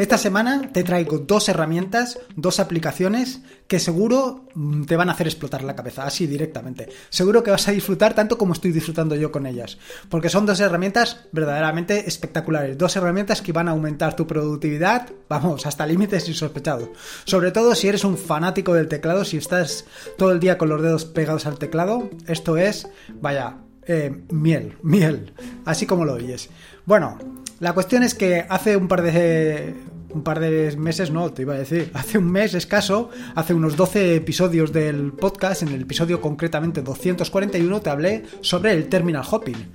Esta semana te traigo dos herramientas, dos aplicaciones que seguro mm, te van a hacer explotar la cabeza, así directamente. Seguro que vas a disfrutar tanto como estoy disfrutando yo con ellas, porque son dos herramientas verdaderamente espectaculares, dos herramientas que van a aumentar tu productividad, vamos, hasta límites insospechados. Sobre todo si eres un fanático del teclado, si estás todo el día con los dedos pegados al teclado, esto es, vaya, eh, miel, miel, así como lo oyes. Bueno, la cuestión es que hace un par de un par de meses, no, te iba a decir, hace un mes escaso, hace unos 12 episodios del podcast, en el episodio concretamente 241, te hablé sobre el terminal hopping.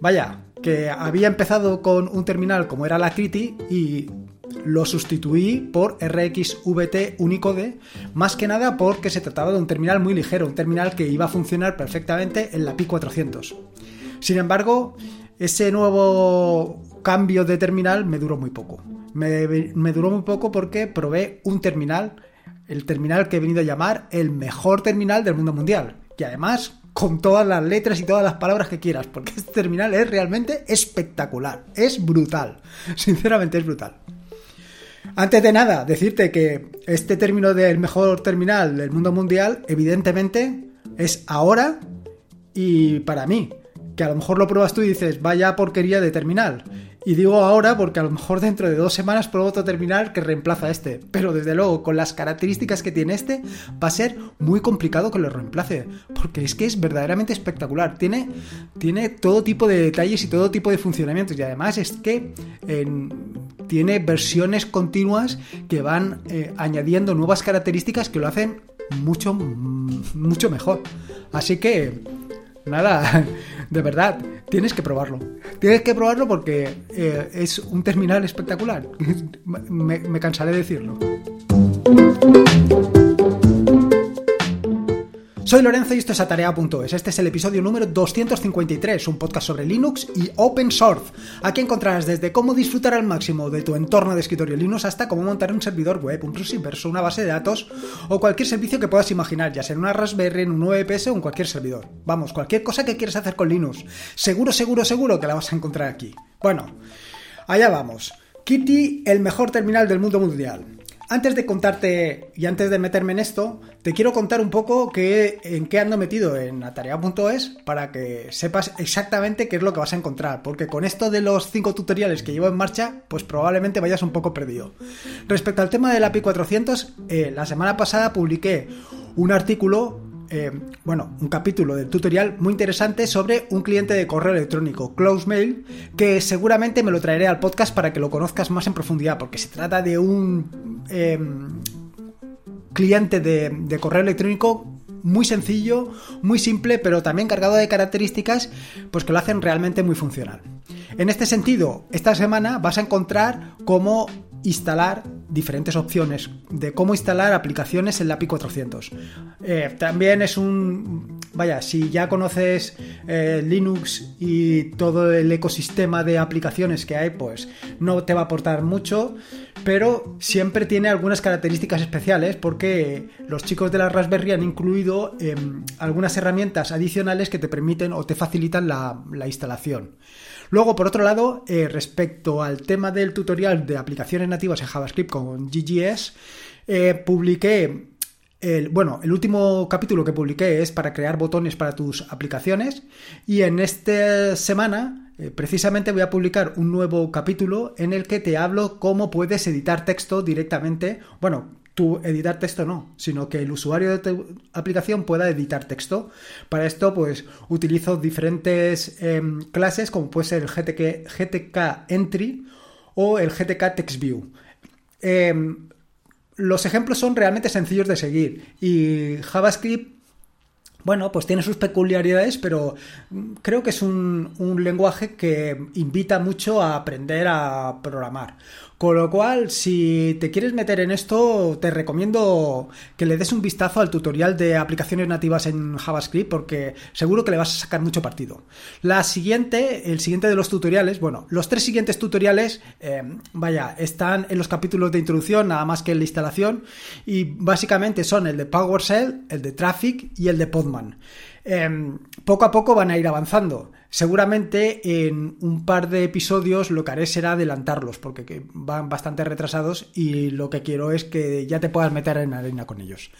Vaya, que había empezado con un terminal como era la Criti y lo sustituí por RxVT Unicode, más que nada porque se trataba de un terminal muy ligero, un terminal que iba a funcionar perfectamente en la Pi 400. Sin embargo, ese nuevo cambio de terminal me duró muy poco. Me, duró muy poco porque probé un terminal, el terminal que he venido a llamar el mejor terminal del mundo mundial. Y además con todas las letras y todas las palabras que quieras, porque este terminal es realmente espectacular, es brutal, sinceramente es brutal. Antes de nada, decirte que este término del mejor terminal del mundo mundial, evidentemente, es ahora y para mí que a lo mejor lo pruebas tú y dices, vaya porquería de terminal. Y digo ahora porque a lo mejor dentro de dos semanas pruebo otro terminal que reemplaza a este. Pero desde luego, con las características que tiene este, va a ser muy complicado que lo reemplace. Porque es que es verdaderamente espectacular. Tiene, tiene todo tipo de detalles y todo tipo de funcionamientos. Y además es que tiene versiones continuas que van eh, añadiendo nuevas características que lo hacen mucho, mucho mejor. Así que Nada, de verdad, tienes que probarlo. Tienes que probarlo porque eh, es un terminal espectacular. me, me cansaré de decirlo. Soy Lorenzo y esto es Atarea.es. Este es el episodio número 253, un podcast sobre Linux y Open Source. Aquí encontrarás desde cómo disfrutar al máximo de tu entorno de escritorio Linux hasta cómo montar un servidor web, un inverso, una base de datos o cualquier servicio que puedas imaginar, ya sea en una Raspberry, en un VPS o en cualquier servidor. Vamos, cualquier cosa que quieras hacer con Linux. Seguro, seguro, seguro que la vas a encontrar aquí. Bueno, allá vamos. Kitty, el mejor terminal del mundo mundial. Antes de contarte y antes de meterme en esto, te quiero contar un poco en qué ando metido en atarea.es para que sepas exactamente qué es lo que vas a encontrar, porque con esto de los cinco tutoriales que llevo en marcha, pues probablemente vayas un poco perdido. Respecto al tema del API 400, eh, la semana pasada publiqué un artículo eh, bueno, un capítulo del tutorial muy interesante sobre un cliente de correo electrónico, CloseMail, que seguramente me lo traeré al podcast para que lo conozcas más en profundidad, porque se trata de un em, cliente de, correo electrónico muy sencillo, muy simple, pero también cargado de características pues que lo hacen realmente muy funcional. En este sentido, esta semana vas a encontrar cómo instalar diferentes opciones de cómo instalar aplicaciones en la API 400. Eh, también es un... Vaya, si ya conoces eh, Linux y todo el ecosistema de aplicaciones que hay, pues no te va a aportar mucho, pero siempre tiene algunas características especiales porque los chicos de la Raspberry han incluido em, algunas herramientas adicionales que te permiten o te facilitan la instalación. Luego, por otro lado, eh, respecto al tema del tutorial de aplicaciones nativas en JavaScript con GGS, eh, publiqué el, bueno, el último capítulo que publiqué es para crear botones para tus aplicaciones y en esta semana eh, precisamente voy a publicar un nuevo capítulo en el que te hablo cómo puedes editar texto directamente, bueno, editar texto no, sino que el usuario de tu aplicación pueda editar texto. Para esto, pues utilizo diferentes em, clases, como puede ser el GTK, GTK Entry o el GTK TextView. Em, los ejemplos son realmente sencillos de seguir y JavaScript bueno, pues tiene sus peculiaridades, pero creo que es un, lenguaje que invita mucho a aprender a programar. Con lo cual, si te quieres meter en esto, te recomiendo que le des un vistazo al tutorial de aplicaciones nativas en JavaScript porque seguro que le vas a sacar mucho partido. La siguiente, el siguiente de los tutoriales, bueno, los tres siguientes tutoriales, eh, vaya, están en los capítulos de introducción, nada más que en la instalación, y básicamente son el de PowerShell, el de Traffic y el de Podman. Em, poco a poco van a ir avanzando. Seguramente en un par de episodios lo que haré será adelantarlos, porque van bastante retrasados y lo que quiero es que ya te puedas meter en arena con ellos.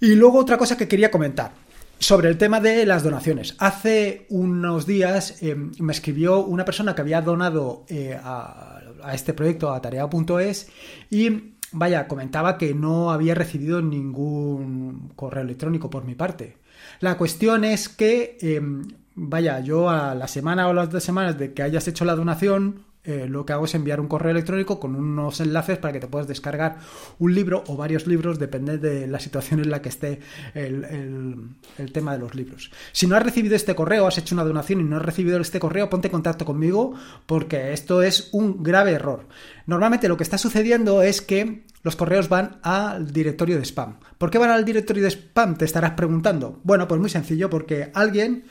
Y luego otra cosa que quería comentar sobre el tema de las donaciones. Hace unos días em, me escribió una persona que había donado eh, a, a, este proyecto, a tarea.es, y vaya, comentaba que no había recibido ningún correo electrónico por mi parte. La cuestión es que, em, vaya, yo a la semana o las dos semanas de que hayas hecho la donación, eh, lo que hago es enviar un correo electrónico con unos enlaces para que te puedas descargar un libro o varios libros, depende de la situación en la que esté el, tema de los libros. Si no has recibido este correo, has hecho una donación y no has recibido este correo, ponte en contacto conmigo porque esto es un grave error. Normalmente lo que está sucediendo es que los correos van al directorio de spam. ¿Por qué van al directorio de spam? Te estarás preguntando. Bueno, pues muy sencillo, porque alguien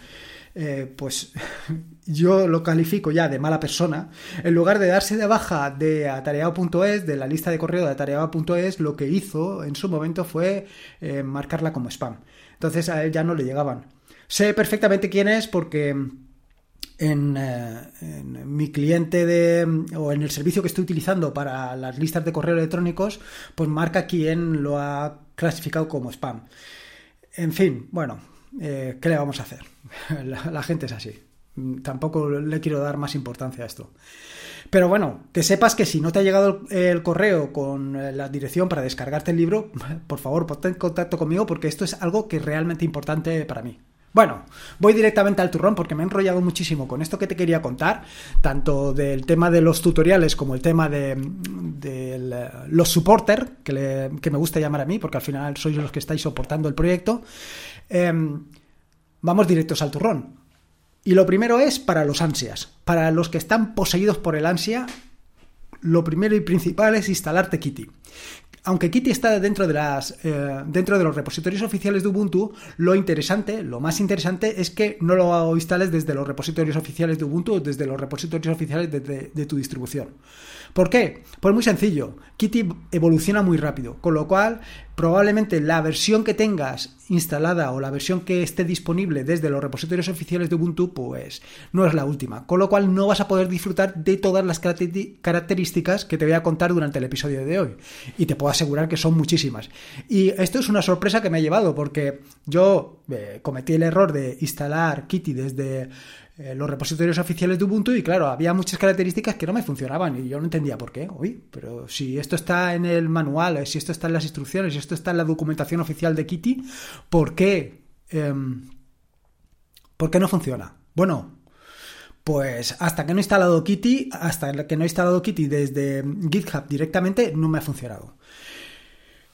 eh, pues yo lo califico ya de mala persona, en lugar de darse de baja de atareado.es, de la lista de correo de atareado.es, lo que hizo en su momento fue eh, marcarla como spam. Entonces a él ya no le llegaban. Sé perfectamente quién es porque en, eh, en, mi cliente de o en el servicio que estoy utilizando para las listas de correo electrónicos, pues marca quién lo ha clasificado como spam. En fin, bueno, eh, ¿qué le vamos a hacer? La, gente es así. Tampoco le quiero dar más importancia a esto. Pero bueno, que sepas que si no te ha llegado el, correo con eh, la dirección para descargarte el libro, por favor, ponte en contacto conmigo porque esto es algo que es realmente importante para mí. Bueno, voy directamente al turrón porque me he enrollado muchísimo con esto que te quería contar, tanto del tema de los tutoriales como el tema de, los supporter, que, que, me gusta llamar a mí, porque al final sois los que estáis soportando el proyecto. Em, vamos directos al turrón. Y lo primero es para los ansias. Para los que están poseídos por el ansia, lo primero y principal es instalarte Kitty. Aunque Kitty está dentro de, las, eh, dentro de los repositorios oficiales de Ubuntu, lo interesante, lo más interesante es que no lo instales desde los repositorios oficiales de Ubuntu o desde los repositorios oficiales de tu distribución. ¿Por qué? Pues muy sencillo. Kitty evoluciona muy rápido, con lo cual probablemente la versión que tengas instalada o la versión que esté disponible desde los repositorios oficiales de Ubuntu, pues no es la última. Con lo cual no vas a poder disfrutar de todas las características que te voy a contar durante el episodio de hoy. Y te puedo asegurar que son muchísimas. Y esto es una sorpresa que me ha llevado porque yo eh, cometí el error de instalar Kitty desde eh, los repositorios oficiales de Ubuntu y claro, había muchas características que no me funcionaban y yo no entendía por qué. Uy, pero si esto está en el manual, si esto está en las instrucciones, si esto está en la documentación oficial de Kitty, ¿por qué? Em, ¿Por qué no funciona? Bueno, pues hasta que no he instalado Kitty, hasta que no he instalado Kitty desde GitHub directamente, no me ha funcionado.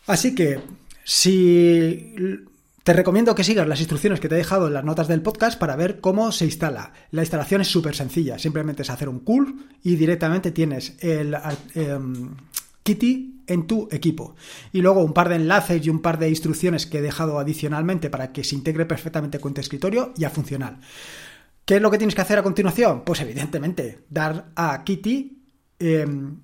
Así que si te recomiendo que sigas las instrucciones que te he dejado en las notas del podcast para ver cómo se instala. La instalación es súper sencilla, simplemente es hacer un cool y directamente tienes el em, Kitty en tu equipo. Y luego un par de enlaces y un par de instrucciones que he dejado adicionalmente para que se integre perfectamente con tu escritorio y a funcionar. ¿Qué es lo que tienes que hacer a continuación? Pues evidentemente dar a Kitty em,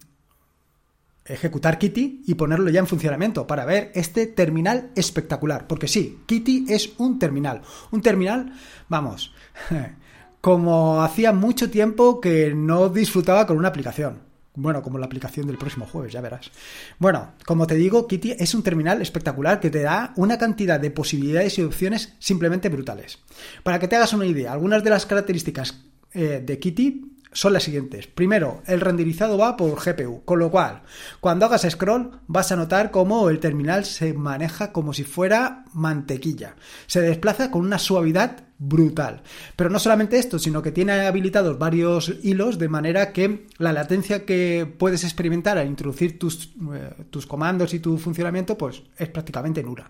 ejecutar Kitty y ponerlo ya en funcionamiento para ver este terminal espectacular. Porque sí, Kitty es un terminal. Un terminal, vamos, como hacía mucho tiempo que no disfrutaba con una aplicación. Bueno, como la aplicación del próximo jueves, ya verás. Bueno, como te digo, Kitty es un terminal espectacular que te da una cantidad de posibilidades y opciones simplemente brutales. Para que te hagas una idea, algunas de las características eh, de Kitty son las siguientes. Primero, el renderizado va por GPU, con lo cual, cuando hagas scroll, vas a notar cómo el terminal se maneja como si fuera mantequilla. Se desplaza con una suavidad brutal. Pero no solamente esto, sino que tiene habilitados varios hilos de manera que la latencia que puedes experimentar al introducir tus, eh, tus comandos y tu funcionamiento, pues es prácticamente nula.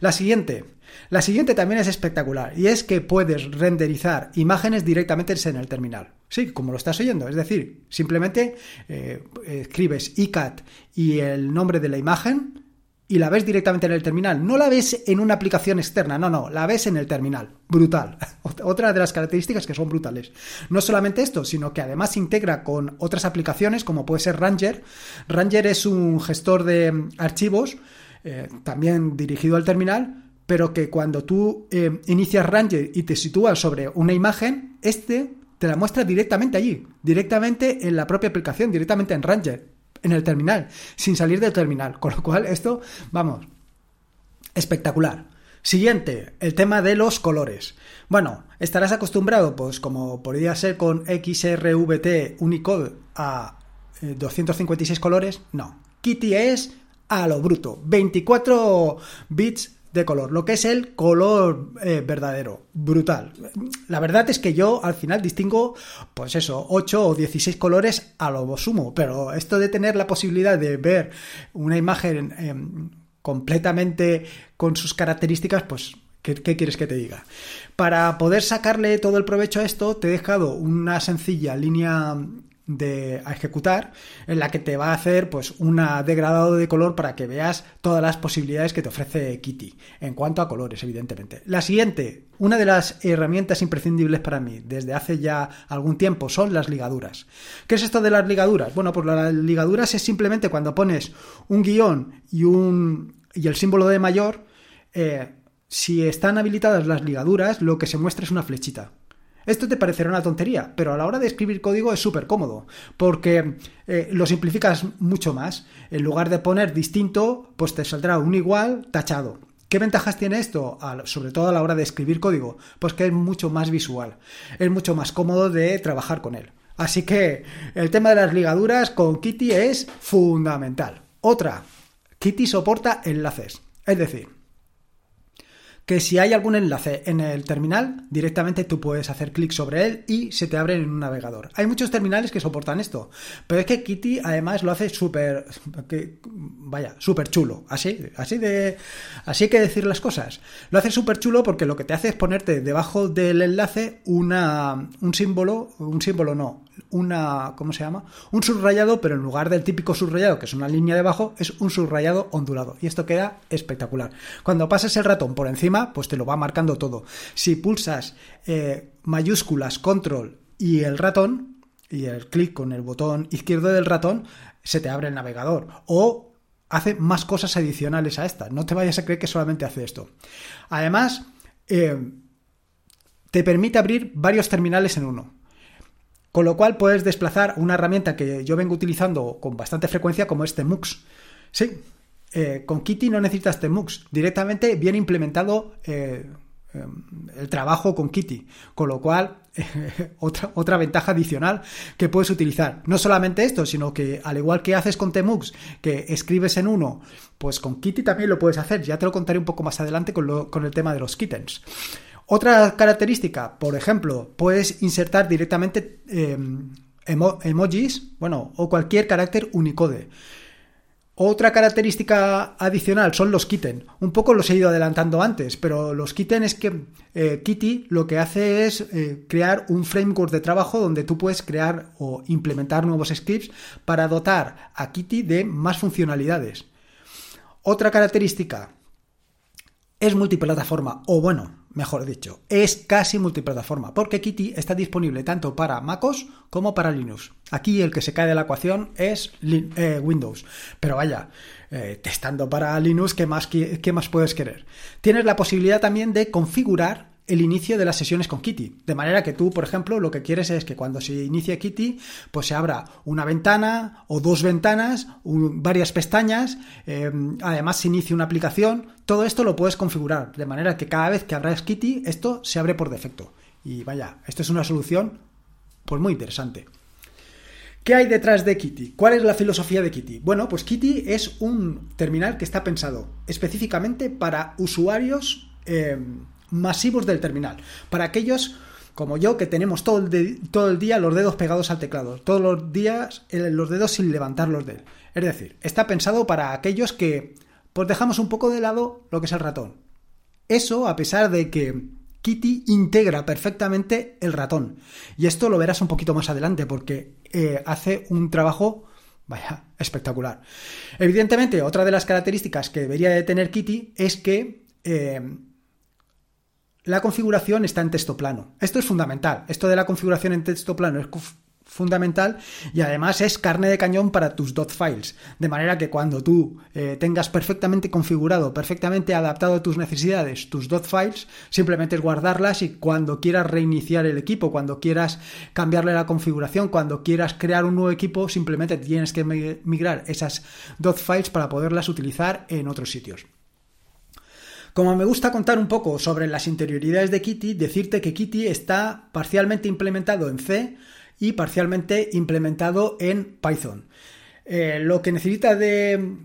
La siguiente, la siguiente también es espectacular y es que puedes renderizar imágenes directamente en el terminal. Sí, como lo estás oyendo, es decir, simplemente eh, escribes iCat y el nombre de la imagen y la ves directamente en el terminal. No la ves en una aplicación externa, no, no, la ves en el terminal. Brutal. Otra de las características que son brutales. No solamente esto, sino que además integra con otras aplicaciones como puede ser Ranger. Ranger es un gestor de archivos, eh, también dirigido al terminal, pero que cuando tú eh, inicias Ranger y te sitúas sobre una imagen, este te la muestra directamente allí, directamente en la propia aplicación, directamente en Ranger, en el terminal, sin salir del terminal. Con lo cual, esto, vamos, espectacular. Siguiente, el tema de los colores. Bueno, estarás acostumbrado, pues como podría ser con XRVT Unicode a 256 eh, colores. No, Kitty es a lo bruto, 24 bits de color, lo que es el color eh, verdadero, brutal. La verdad es que yo al final distingo, pues eso, 8 o 16 colores a lo sumo, pero esto de tener la posibilidad de ver una imagen em, completamente con sus características, pues ¿Qué, quieres que te diga? Para poder sacarle todo el provecho a esto, te he dejado una sencilla línea de a ejecutar en la que te va a hacer pues un degradado de color para que veas todas las posibilidades que te ofrece Kitty en cuanto a colores evidentemente. La siguiente una de las herramientas imprescindibles para mí desde hace ya algún tiempo son las ligaduras. ¿qué es esto de las ligaduras? bueno pues las ligaduras es simplemente cuando pones un guion y un y el símbolo de mayor eh, si están habilitadas las ligaduras lo que se muestra es una flechita esto te parecerá una tontería, pero a la hora de escribir código es súper cómodo, porque eh, lo simplificas mucho más. En lugar de poner distinto, pues te saldrá un igual tachado. ¿Qué ventajas tiene esto? sobre todo a la hora de escribir código. Pues que es mucho más visual, es mucho más cómodo de trabajar con él. Así que el tema de las ligaduras con Kitty es fundamental. Otra, Kitty soporta enlaces. Es decir, que si hay algún enlace en el terminal, directamente tú puedes hacer clic sobre él y se te abre en un navegador. Hay muchos terminales que soportan esto, pero es que Kitty además lo hace súper, vaya, súper chulo, así, así de, así que decir las cosas. Lo hace súper chulo porque lo que te hace es ponerte debajo del enlace una, un símbolo, un símbolo no, una, ¿cómo se llama? Un subrayado, pero en lugar del típico subrayado, que es una línea debajo, es un subrayado ondulado. Y esto queda espectacular. Cuando pasas el ratón por pues te lo va marcando todo. Si pulsas eh, mayúsculas, control y el ratón, y el clic con el botón izquierdo del ratón, se te abre el navegador. O hace más cosas adicionales a esta. No te vayas a creer que solamente hace esto. Además, eh, te permite abrir varios terminales en uno. Con lo cual puedes desplazar una herramienta que yo vengo utilizando con bastante frecuencia como este MUX. Sí, eh, con Kitty no necesitas Temux, directamente viene implementado eh, em, el trabajo con Kitty, con lo cual otra, otra ventaja adicional que puedes utilizar. No solamente esto, sino que al igual que haces con Temux, que escribes en uno, pues con Kitty también lo puedes hacer. Ya te lo contaré un poco más adelante con, con el tema de los kittens. Otra característica, por ejemplo, puedes insertar directamente em, emojis, bueno, o cualquier carácter Unicode. Otra característica adicional son los kitten. Un poco los he ido adelantando antes, pero los kitten es que eh, Kitty lo que hace es eh, crear un framework de trabajo donde tú puedes crear o implementar nuevos scripts para dotar a Kitty de más funcionalidades. Otra característica es multiplataforma, o bueno, mejor dicho, es casi multiplataforma, porque Kitty está disponible tanto para MacOS como para Linux. Aquí el que se cae de la ecuación es eh, Windows, pero vaya, eh, testando para Linux, ¿qué más, qué más puedes querer? Tienes la posibilidad también de configurar el inicio de las sesiones con Kitty. De manera que tú, por ejemplo, lo que quieres es que cuando se inicie Kitty, pues se abra una ventana o dos ventanas, varias pestañas, em, además se inicie una aplicación. Todo esto lo puedes configurar, de manera que cada vez que abras Kitty, esto se abre por defecto. Y vaya, esto es una solución pues muy interesante. ¿Qué hay detrás de Kitty? ¿Cuál es la filosofía de Kitty? Bueno, pues Kitty es un terminal que está pensado específicamente para usuarios em, masivos del terminal. Para aquellos como yo que tenemos todo el, todo el día los dedos pegados al teclado, todos los días eh, los dedos sin levantarlos de él. Es decir, está pensado para aquellos que pues dejamos un poco de lado lo que es el ratón. Eso a pesar de que Kitty integra perfectamente el ratón. Y esto lo verás un poquito más adelante porque eh, hace un trabajo, vaya, espectacular. Evidentemente, otra de las características que debería de tener Kitty es que eh, la configuración está en texto plano. Esto es fundamental. Esto de la configuración en texto plano es fundamental y además es carne de cañón para tus dot files. De manera que cuando tú eh, tengas perfectamente configurado, perfectamente adaptado a tus necesidades, tus dot files, simplemente es guardarlas y cuando quieras reiniciar el equipo, cuando quieras cambiarle la configuración, cuando quieras crear un nuevo equipo, simplemente tienes que migrar esas dot files para poderlas utilizar en otros sitios. Como me gusta contar un poco sobre las interioridades de Kitty, decirte que Kitty está parcialmente implementado en C y parcialmente implementado en Python. Eh, lo que necesita de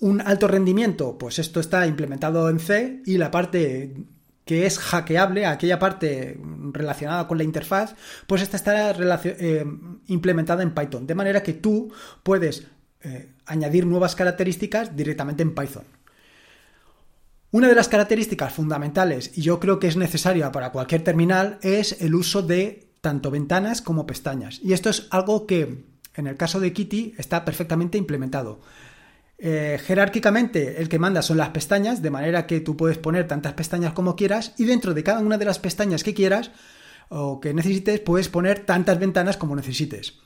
un alto rendimiento, pues esto está implementado en C y la parte que es hackeable, aquella parte relacionada con la interfaz, pues esta está eh, implementada en Python. De manera que tú puedes eh, añadir nuevas características directamente en Python. Una de las características fundamentales, y yo creo que es necesaria para cualquier terminal, es el uso de tanto ventanas como pestañas. Y esto es algo que en el caso de Kitty está perfectamente implementado. Eh, jerárquicamente el que manda son las pestañas, de manera que tú puedes poner tantas pestañas como quieras y dentro de cada una de las pestañas que quieras o que necesites puedes poner tantas ventanas como necesites.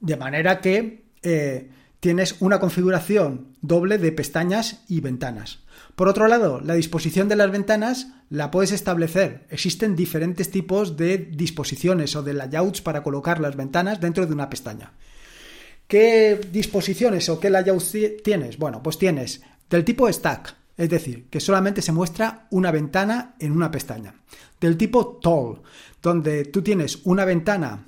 De manera que eh, tienes una configuración doble de pestañas y ventanas. Por otro lado, la disposición de las ventanas la puedes establecer. Existen diferentes tipos de disposiciones o de layouts para colocar las ventanas dentro de una pestaña. ¿Qué disposiciones o qué layouts tienes? Bueno, pues tienes del tipo stack, es decir, que solamente se muestra una ventana en una pestaña. Del tipo tall, donde tú tienes una ventana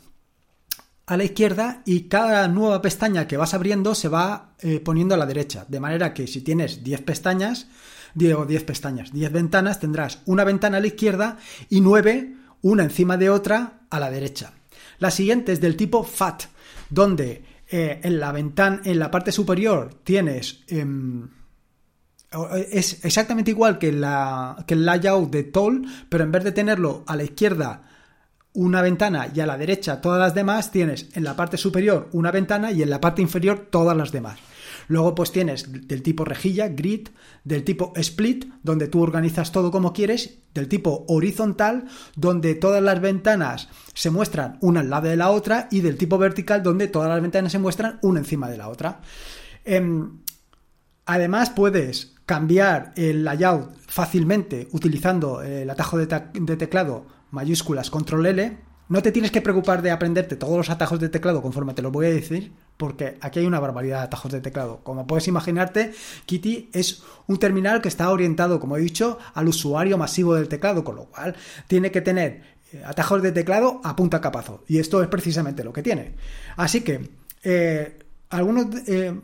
a la izquierda y cada nueva pestaña que vas abriendo se va eh, poniendo a la derecha. De manera que si tienes 10 pestañas, Diego, 10 pestañas, 10 ventanas, tendrás una ventana a la izquierda y 9, una encima de otra, a la derecha. La siguiente es del tipo FAT, donde eh, en la ventana, en la parte superior tienes... Em, es exactamente igual que, la, que el layout de Toll, pero en vez de tenerlo a la izquierda una ventana y a la derecha todas las demás, tienes en la parte superior una ventana y en la parte inferior todas las demás. Luego pues tienes del tipo rejilla, grid, del tipo split, donde tú organizas todo como quieres, del tipo horizontal, donde todas las ventanas se muestran una al lado de la otra, y del tipo vertical, donde todas las ventanas se muestran una encima de la otra. Em, además puedes cambiar el layout fácilmente utilizando el atajo de, de teclado mayúsculas control L no te tienes que preocupar de aprenderte todos los atajos de teclado conforme te lo voy a decir, porque aquí hay una barbaridad de atajos de teclado. Como puedes imaginarte, Kitty es un terminal que está orientado, como he dicho, al usuario masivo del teclado, con lo cual tiene que tener eh, atajos de teclado a punta capazo. Y esto es precisamente lo que tiene. Así que, eh, algunos... Eh,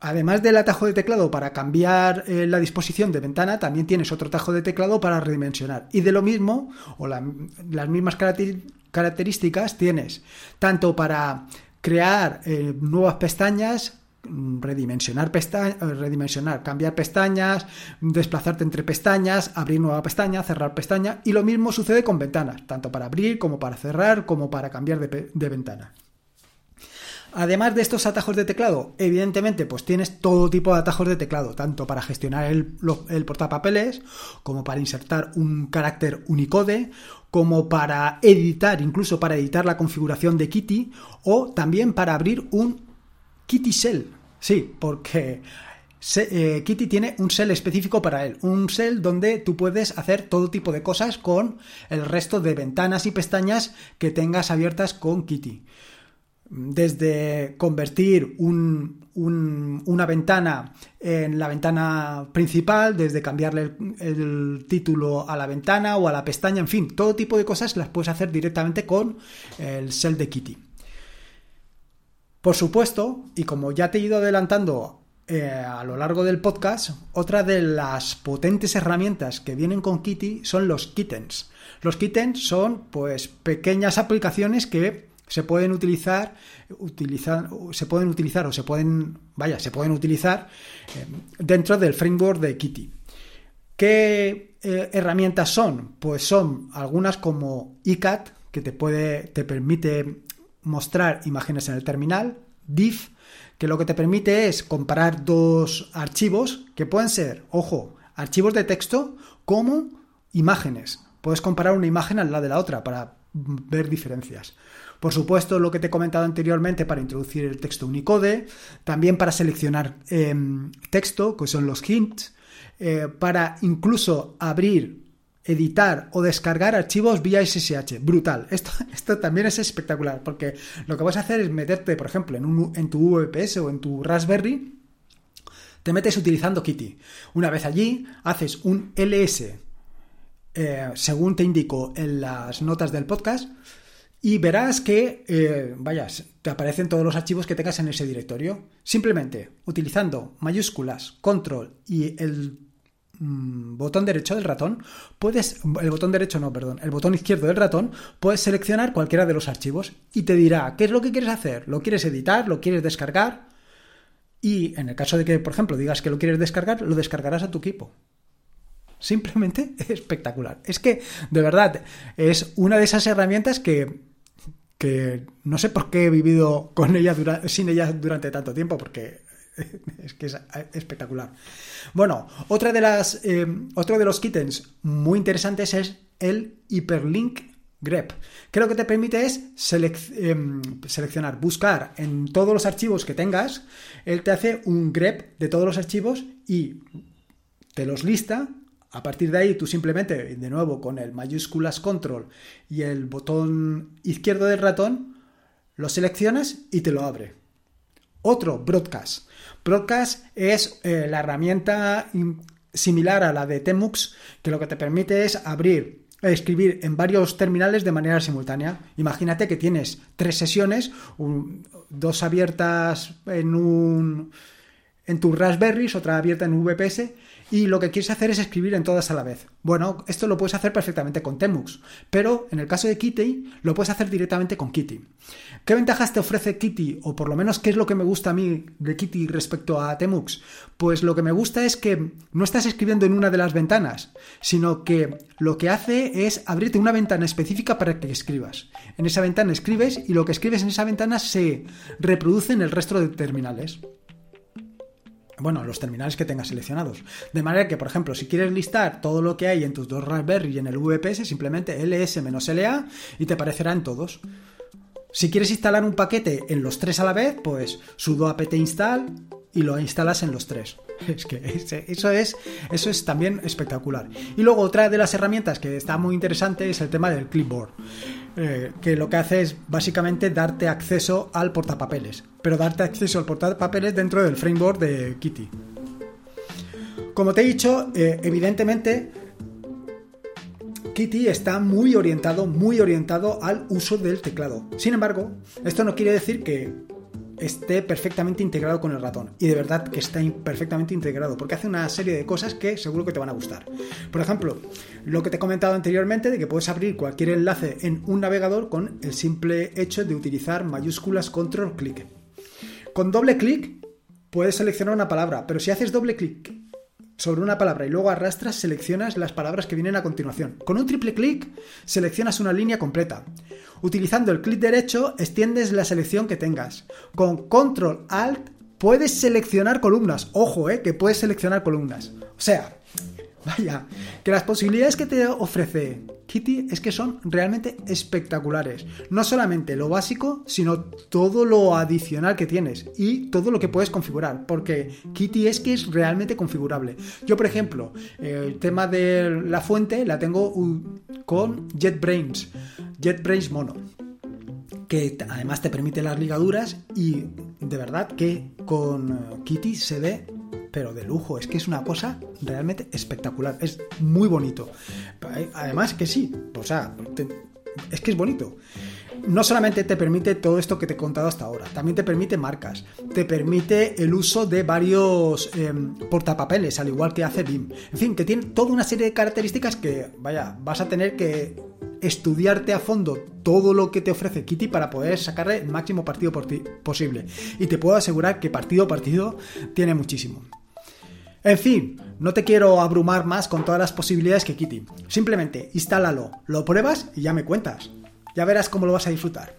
Además del atajo de teclado para cambiar eh, la disposición de ventana, también tienes otro atajo de teclado para redimensionar. Y de lo mismo, o las mismas características tienes tanto para crear eh, nuevas pestañas, mm, redimensionar, pestañas, eh, redimensionar, cambiar pestañas, desplazarte entre pestañas, abrir nueva pestaña, cerrar pestaña. Y lo mismo sucede con ventanas, tanto para abrir como para cerrar, como para cambiar de ventana. Además de estos atajos de teclado, evidentemente, pues tienes todo tipo de atajos de teclado, tanto para gestionar el, portapapeles, como para insertar un carácter Unicode, como para editar, incluso para editar la configuración de Kitty, o también para abrir un Kitty Shell. Sí, porque eh, Kitty tiene un shell específico para él, un shell donde tú puedes hacer todo tipo de cosas con el resto de ventanas y pestañas que tengas abiertas con Kitty desde convertir una ventana en la ventana principal, desde cambiarle el, título a la ventana o a la pestaña, en fin, todo tipo de cosas las puedes hacer directamente con el Shell de Kitty. Por supuesto, y como ya te he ido adelantando eh, a lo largo del podcast, otra de las potentes herramientas que vienen con Kitty son los kittens. Los kittens son pues pequeñas aplicaciones que se pueden utilizar, se pueden utilizar o se pueden, vaya, se pueden utilizar eh, dentro del framework de Kitty. ¿Qué eh, herramientas son? Pues son algunas como iCat, que te puede, te permite mostrar imágenes en el terminal, div, que lo que te permite es comparar dos archivos que pueden ser, ojo, archivos de texto como imágenes. Puedes comparar una imagen al lado de la otra para ver diferencias. Por supuesto, lo que te he comentado anteriormente para introducir el texto Unicode, también para seleccionar em, texto, que son los hints, eh, para incluso abrir editar o descargar archivos vía SSH. Brutal. Esto, esto también es espectacular porque lo que vas a hacer es meterte, por ejemplo, en, un, en tu VPS o en tu Raspberry, te metes utilizando Kitty. Una vez allí, haces un LS, eh, según te indico en las notas del podcast, y verás que, eh, vayas, te aparecen todos los archivos que tengas en ese directorio. Simplemente utilizando mayúsculas, control y el Mm, botón derecho del ratón, puedes, el botón derecho no, perdón, el botón izquierdo del ratón, puedes seleccionar cualquiera de los archivos y te dirá qué es lo que quieres hacer, lo quieres editar, lo quieres descargar y en el caso de que, por ejemplo, digas que lo quieres descargar, lo descargarás a tu equipo. Simplemente espectacular. Es que, de verdad, es una de esas herramientas que, que no sé por qué he vivido con ella sin ella durante tanto tiempo, porque es que es espectacular. Bueno, otra de las, eh, otro de los kittens muy interesantes es el Hyperlink grep, que lo que te permite es em, seleccionar, buscar en todos los archivos que tengas, él te hace un grep de todos los archivos y te los lista. A partir de ahí, tú simplemente, de nuevo, con el mayúsculas control y el botón izquierdo del ratón, lo seleccionas y te lo abre. Otro, broadcast. Broadcast es eh, la herramienta similar a la de Temux, que lo que te permite es abrir escribir en varios terminales de manera simultánea. Imagínate que tienes tres sesiones, dos abiertas en un en tu Raspberry, otra abierta en VPS, y lo que quieres hacer es escribir en todas a la vez. Bueno, esto lo puedes hacer perfectamente con Temux, pero en el caso de Kitty lo puedes hacer directamente con Kitty. ¿Qué ventajas te ofrece Kitty? O por lo menos, ¿qué es lo que me gusta a mí de Kitty respecto a Temux? Pues lo que me gusta es que no estás escribiendo en una de las ventanas, sino que lo que hace es abrirte una ventana específica para que escribas. En esa ventana escribes y lo que escribes en esa ventana se reproduce en el resto de terminales bueno, los terminales que tengas seleccionados. De manera que, por ejemplo, si quieres listar todo lo que hay en tus dos Raspberry y en el VPS, simplemente ls-la y te aparecerá en todos. Si quieres instalar un paquete en los tres a la vez, pues sudo apt install y lo instalas en los tres. Es que eso es, eso es también espectacular. Y luego otra de las herramientas que está muy interesante es el tema del clipboard. Eh, que lo que hace es básicamente darte acceso al portapapeles, pero darte acceso al portapapeles dentro del framework de Kitty. Como te he dicho, eh, evidentemente Kitty está muy orientado, muy orientado al uso del teclado. Sin embargo, esto no quiere decir que esté perfectamente integrado con el ratón. Y de verdad que está perfectamente integrado, porque hace una serie de cosas que seguro que te van a gustar. Por ejemplo, lo que te he comentado anteriormente de que puedes abrir cualquier enlace en un navegador con el simple hecho de utilizar mayúsculas control clic. Con doble clic puedes seleccionar una palabra, pero si haces doble clic sobre una palabra y luego arrastras, seleccionas las palabras que vienen a continuación. Con un triple clic seleccionas una línea completa. Utilizando el clic derecho extiendes la selección que tengas. Con control alt puedes seleccionar columnas. Ojo, eh, que puedes seleccionar columnas. O sea, vaya, que las posibilidades que te ofrece Kitty es que son realmente espectaculares. No solamente lo básico, sino todo lo adicional que tienes y todo lo que puedes configurar, porque Kitty es que es realmente configurable. Yo, por ejemplo, el tema de la fuente la tengo con JetBrains, JetBrains Mono que además te permite las ligaduras y de verdad que con Kitty se ve pero de lujo. Es que es una cosa realmente espectacular. Es muy bonito. Además que sí, o sea, es que es bonito. No solamente te permite todo esto que te he contado hasta ahora, también te permite marcas, te permite el uso de varios em, portapapeles, al igual que hace BIM. En fin, que tiene toda una serie de características que, vaya, vas a tener que estudiarte a fondo todo lo que te ofrece Kitty para poder sacarle el máximo partido posible. Y te puedo asegurar que partido a partido tiene muchísimo. En fin, no te quiero abrumar más con todas las posibilidades que Kitty. Simplemente instálalo, lo pruebas y ya me cuentas. Ya verás cómo lo vas a disfrutar.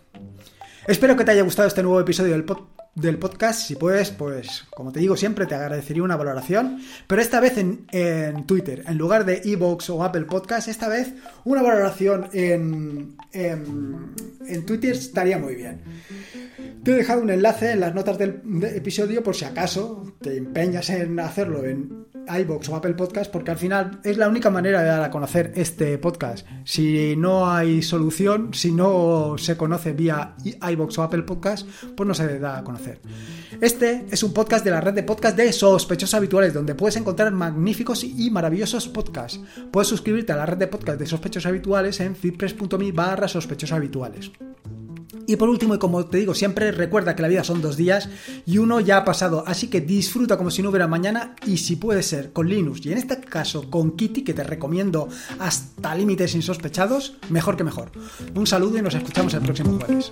Espero que te haya gustado este nuevo episodio del, del podcast, si puedes, pues como te digo siempre, te agradecería una valoración, pero esta vez en, Twitter, en lugar de Evox o Apple Podcast, esta vez una valoración en, en, Twitter estaría muy bien. Te he dejado un enlace en las notas del episodio por si acaso te empeñas en hacerlo en iBox o Apple Podcast, porque al final es la única manera de dar a conocer este podcast. Si no hay solución, si no se conoce vía iBox o Apple Podcast, pues no se da a conocer. Este es un podcast de la red de podcast de sospechosos habituales, donde puedes encontrar magníficos y maravillosos podcasts. Puedes suscribirte a la red de podcast de sospechosos habituales en fitpress.me barra sospechosos habituales. Y por último, y como te digo siempre, recuerda que la vida son dos días y uno ya ha pasado, así que disfruta como si no hubiera mañana y si puede ser con Linux y en este caso con Kitty, que te recomiendo hasta límites insospechados, mejor que mejor. Un saludo y nos escuchamos el próximo jueves.